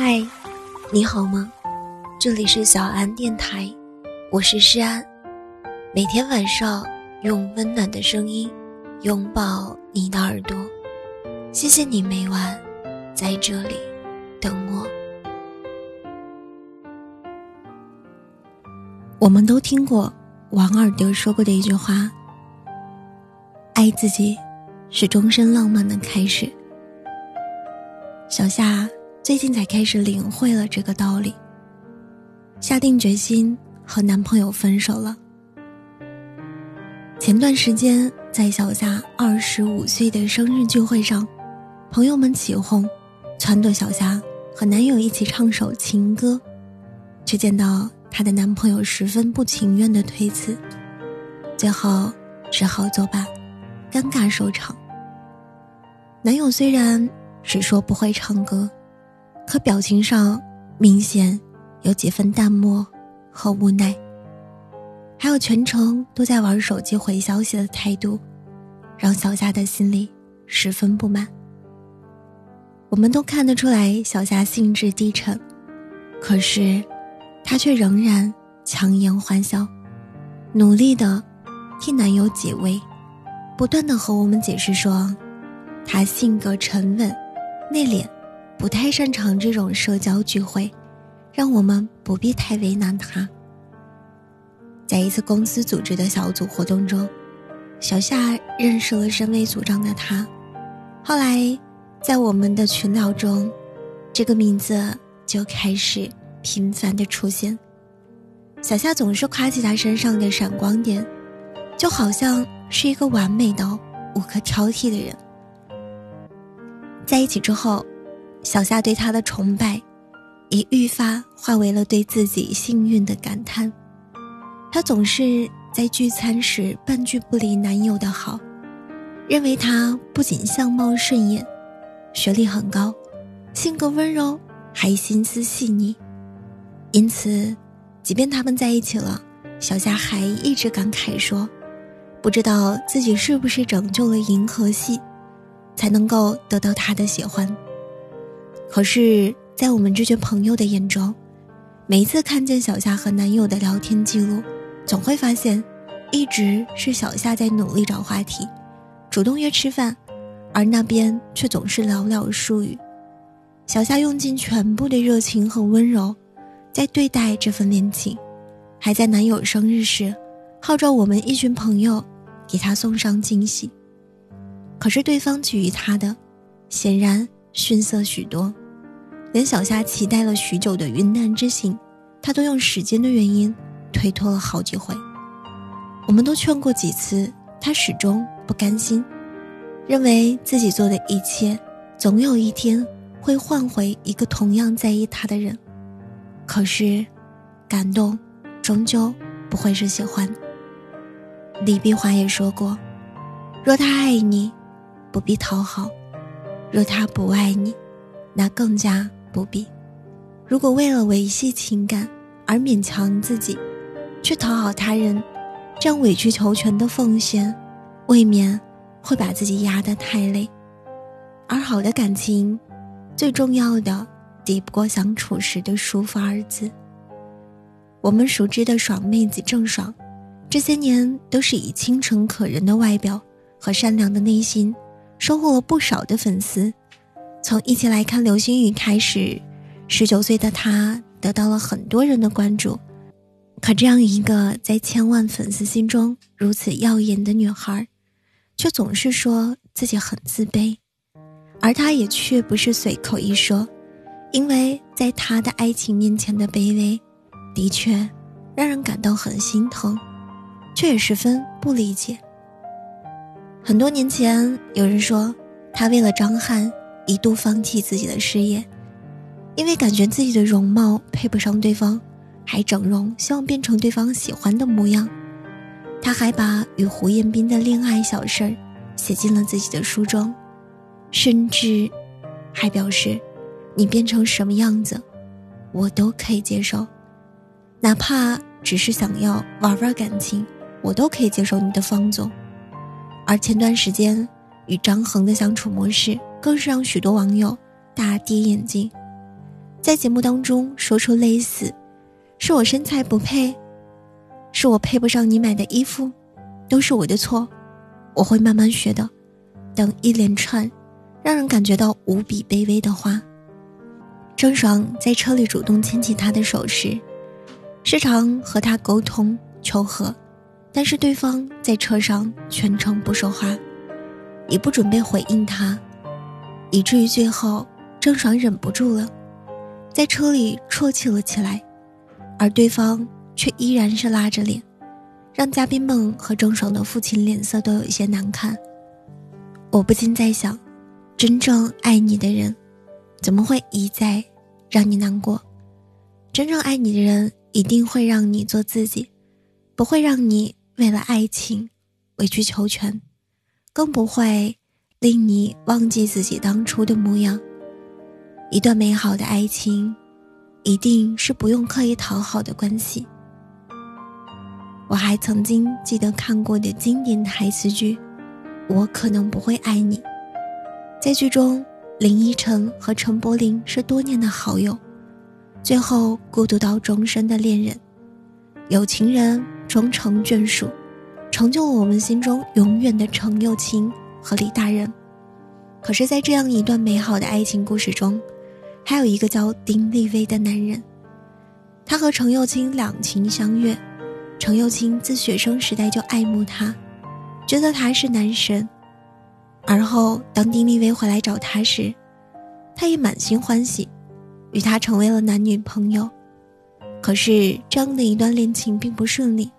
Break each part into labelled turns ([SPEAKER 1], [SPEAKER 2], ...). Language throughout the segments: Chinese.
[SPEAKER 1] 嗨，你好吗？这里是小安电台，我是诗安。每天晚上用温暖的声音拥抱你的耳朵，谢谢你每晚在这里等我。我们都听过王尔德说过的一句话：“爱自己是终身浪漫的开始。”小夏。最近才开始领会了这个道理，下定决心和男朋友分手了。前段时间在小夏二十五岁的生日聚会上，朋友们起哄，撺掇小夏和男友一起唱首情歌，却见到她的男朋友十分不情愿的推辞，最后只好作罢，尴尬收场。男友虽然只说不会唱歌。可表情上明显有几分淡漠和无奈，还有全程都在玩手机回消息的态度，让小夏的心里十分不满。我们都看得出来，小夏兴致低沉，可是她却仍然强颜欢笑，努力的替男友解围，不断的和我们解释说，他性格沉稳、内敛。不太擅长这种社交聚会，让我们不必太为难他。在一次公司组织的小组活动中，小夏认识了身为组长的他。后来，在我们的群聊中，这个名字就开始频繁的出现。小夏总是夸起他身上的闪光点，就好像是一个完美的无可挑剔的人。在一起之后。小夏对他的崇拜，已愈发化为了对自己幸运的感叹。她总是在聚餐时半句不离男友的好，认为他不仅相貌顺眼，学历很高，性格温柔，还心思细腻。因此，即便他们在一起了，小夏还一直感慨说：“不知道自己是不是拯救了银河系，才能够得到他的喜欢。”可是，在我们这群朋友的眼中，每一次看见小夏和男友的聊天记录，总会发现，一直是小夏在努力找话题，主动约吃饭，而那边却总是寥寥数语。小夏用尽全部的热情和温柔，在对待这份恋情，还在男友生日时，号召我们一群朋友给他送上惊喜。可是对方给予他的，显然。逊色许多，连小夏期待了许久的云南之行，他都用时间的原因推脱了好几回。我们都劝过几次，他始终不甘心，认为自己做的一切，总有一天会换回一个同样在意他的人。可是，感动终究不会是喜欢。李碧华也说过：“若他爱你，不必讨好。”若他不爱你，那更加不必。如果为了维系情感而勉强自己，去讨好他人，这样委曲求全的奉献，未免会把自己压得太累。而好的感情，最重要的抵不过相处时的舒服二字。我们熟知的爽妹子郑爽，这些年都是以清纯可人的外表和善良的内心。收获了不少的粉丝，从一起来看流星雨开始，十九岁的她得到了很多人的关注。可这样一个在千万粉丝心中如此耀眼的女孩，却总是说自己很自卑，而她也却不是随口一说，因为在她的爱情面前的卑微，的确让人感到很心疼，却也十分不理解。很多年前，有人说，他为了张翰一度放弃自己的事业，因为感觉自己的容貌配不上对方，还整容，希望变成对方喜欢的模样。他还把与胡彦斌的恋爱小事儿写进了自己的书中，甚至还表示：“你变成什么样子，我都可以接受，哪怕只是想要玩玩感情，我都可以接受你的放纵。”而前段时间与张恒的相处模式，更是让许多网友大跌眼镜。在节目当中说出类似“是我身材不配”“是我配不上你买的衣服”“都是我的错”，我会慢慢学的。等一连串让人感觉到无比卑微的话。郑爽在车里主动牵起他的手时，时常和他沟通求和，但是对方在车上全程不说话，也不准备回应他，以至于最后郑爽忍不住了。在车里啜泣了起来，而对方却依然是拉着脸，让嘉宾们和郑爽的父亲脸色都有一些难看。我不禁在想，真正爱你的人，怎么会一再让你难过？真正爱你的人一定会让你做自己，不会让你为了爱情委曲求全，更不会令你忘记自己当初的模样。一段美好的爱情，一定是不用刻意讨好的关系。我还曾经记得看过的经典台词剧《我可能不会爱你》。在剧中，林依晨和陈柏霖是多年的好友，最后孤独到终身的恋人，有情人终成眷属，成就了我们心中永远的程又青和李大人。可是，在这样一段美好的爱情故事中，还有一个叫丁立威的男人，他和程又青两情相悦。程又青自学生时代就爱慕他，觉得他是男神。而后当丁立威回来找他时，他也满心欢喜，与他成为了男女朋友。可是这样的一段恋情并不顺利，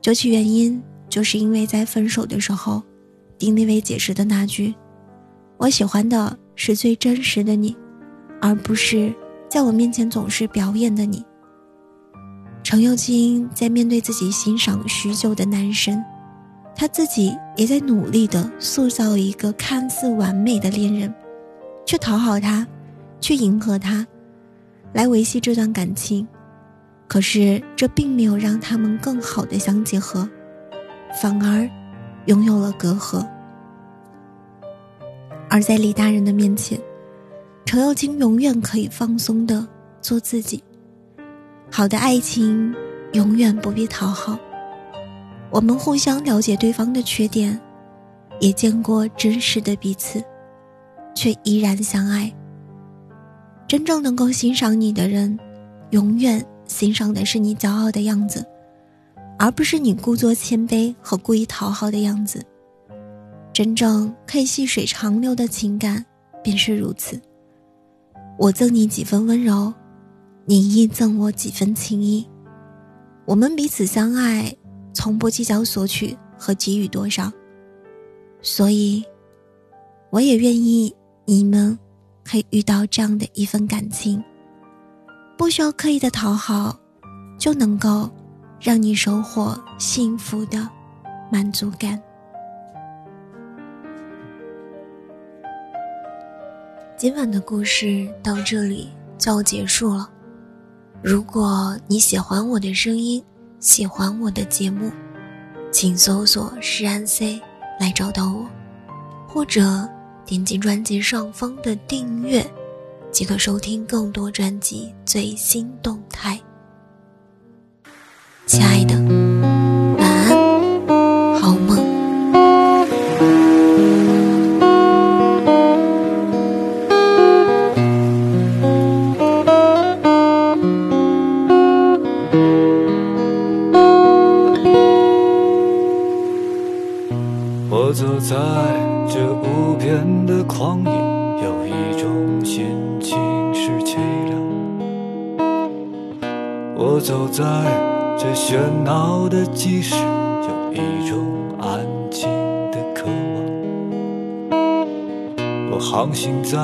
[SPEAKER 1] 究其原因，就是因为在分手的时候，丁立威解释的那句：“我喜欢的是最真实的你。”而不是在我面前总是表演的你。程又青在面对自己欣赏许久的男神，他自己也在努力的塑造一个看似完美的恋人，去讨好他，去迎合他，来维系这段感情。可是这并没有让他们更好的相结合，反而拥有了隔阂。而在李大人的面前。程又青永远可以放松的做自己。好的爱情永远不必讨好，我们互相了解对方的缺点，也见过真实的彼此，却依然相爱。真正能够欣赏你的人，永远欣赏的是你骄傲的样子，而不是你故作谦卑和故意讨好的样子。真正可以细水长流的情感，便是如此。我赠你几分温柔，你亦赠我几分情谊。我们彼此相爱，从不计较索取和给予多少。所以，我也愿意你们可以遇到这样的一份感情，不需要刻意的讨好，就能够让你收获幸福的满足感。今晚的故事到这里就要结束了。如果你喜欢我的声音，喜欢我的节目，请搜索“诗安 C” 来找到我，或者点击专辑上方的订阅，即可收听更多专辑最新动态。
[SPEAKER 2] 我走在这喧闹的集市，有一种安静的渴望。我航行在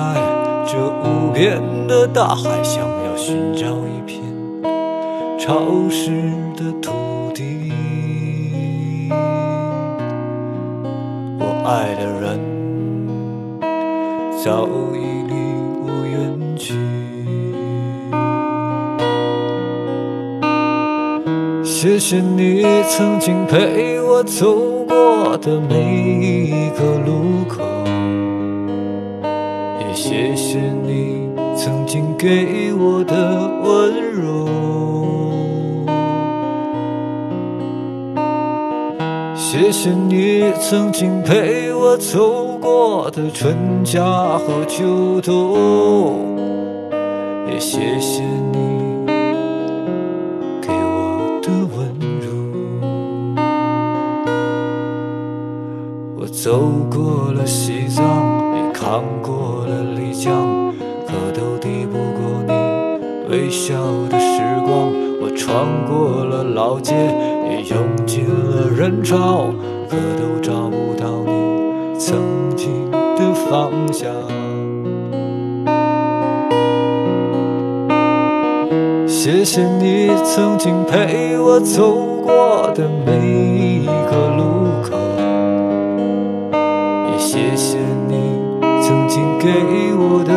[SPEAKER 2] 这无边的大海，想要寻找一片潮湿的土地。我爱的人早已离我远去，谢谢你曾经陪我走过的每一个路口，也谢谢你曾经给我的温柔。谢谢你曾经陪我走过的春夏和秋冬，也谢谢你微笑的时光。我穿过了老街，也涌进了人潮，可都找不到你曾经的方向。谢谢你曾经陪我走过的每一个路口，也谢谢你曾经给我的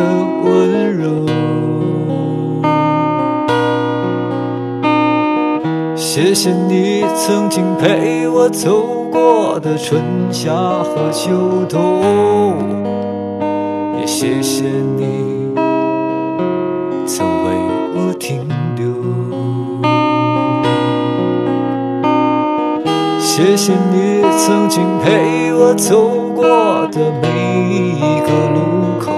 [SPEAKER 2] 谢谢你曾经陪我走过的春夏和秋冬，也谢谢你曾为我停留。谢谢你曾经陪我走过的每一个路口，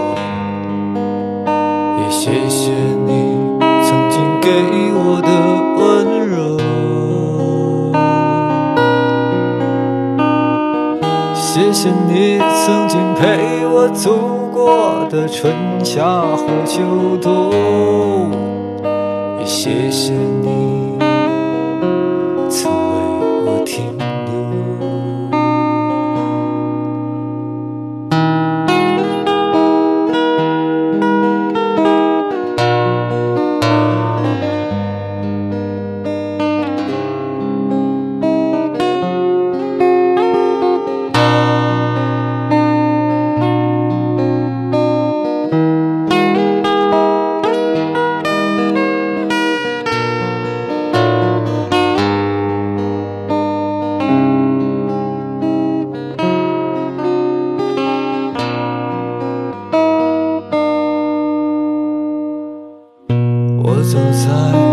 [SPEAKER 2] 也谢谢你曾经给我的温柔。谢谢你曾经陪我走过的春夏和秋冬，也谢谢你曾为我停在